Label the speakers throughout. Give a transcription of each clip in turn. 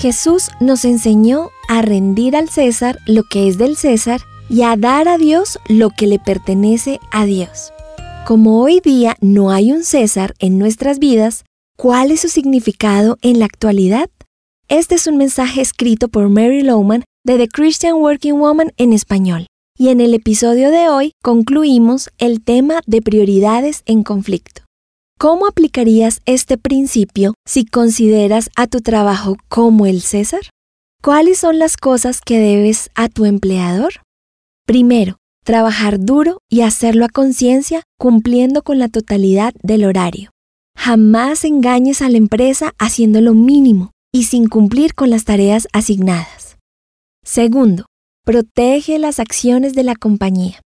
Speaker 1: Jesús nos enseñó a rendir al César lo que es del César y a dar a Dios lo que le pertenece a Dios. Como hoy día no hay un César en nuestras vidas, ¿cuál es su significado en la actualidad? Este es un mensaje escrito por Mary Lowman de The Christian Working Woman en español. Y en el episodio de hoy concluimos el tema de prioridades en conflicto. ¿Cómo aplicarías este principio si consideras a tu trabajo como el César? ¿Cuáles son las cosas que debes a tu empleador? Primero, trabajar duro y hacerlo a conciencia cumpliendo con la totalidad del horario. Jamás engañes a la empresa haciendo lo mínimo y sin cumplir con las tareas asignadas. Segundo, protege las acciones de la compañía.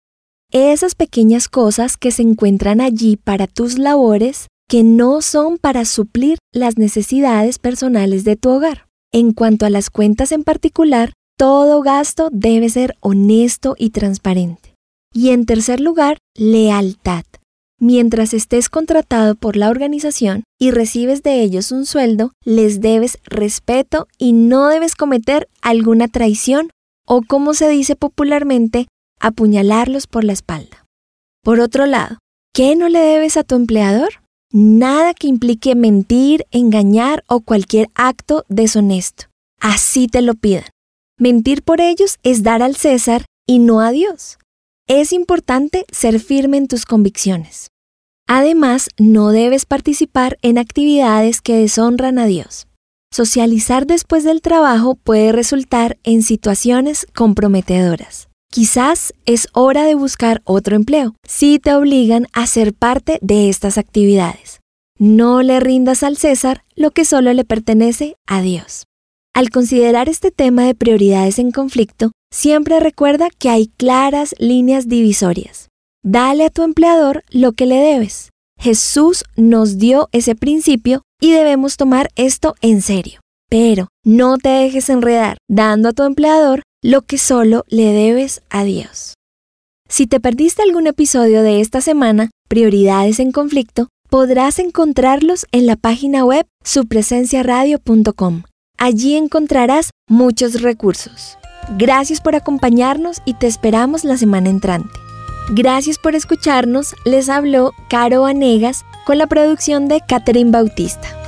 Speaker 1: Esas pequeñas cosas que se encuentran allí para tus labores que no son para suplir las necesidades personales de tu hogar. En cuanto a las cuentas en particular, todo gasto debe ser honesto y transparente. Y en tercer lugar, lealtad. Mientras estés contratado por la organización y recibes de ellos un sueldo, les debes respeto y no debes cometer alguna traición o, como se dice popularmente, apuñalarlos por la espalda. Por otro lado, ¿qué no le debes a tu empleador? Nada que implique mentir, engañar o cualquier acto deshonesto. Así te lo pidan. Mentir por ellos es dar al César y no a Dios. Es importante ser firme en tus convicciones. Además, no debes participar en actividades que deshonran a Dios. Socializar después del trabajo puede resultar en situaciones comprometedoras. Quizás es hora de buscar otro empleo si te obligan a ser parte de estas actividades. No le rindas al César lo que solo le pertenece a Dios. Al considerar este tema de prioridades en conflicto, siempre recuerda que hay claras líneas divisorias. Dale a tu empleador lo que le debes. Jesús nos dio ese principio y debemos tomar esto en serio. Pero no te dejes enredar dando a tu empleador lo que solo le debes a Dios. Si te perdiste algún episodio de esta semana, Prioridades en Conflicto, podrás encontrarlos en la página web supresenciaradio.com. Allí encontrarás muchos recursos. Gracias por acompañarnos y te esperamos la semana entrante. Gracias por escucharnos, les habló Caro Vanegas con la producción de Catherine Bautista.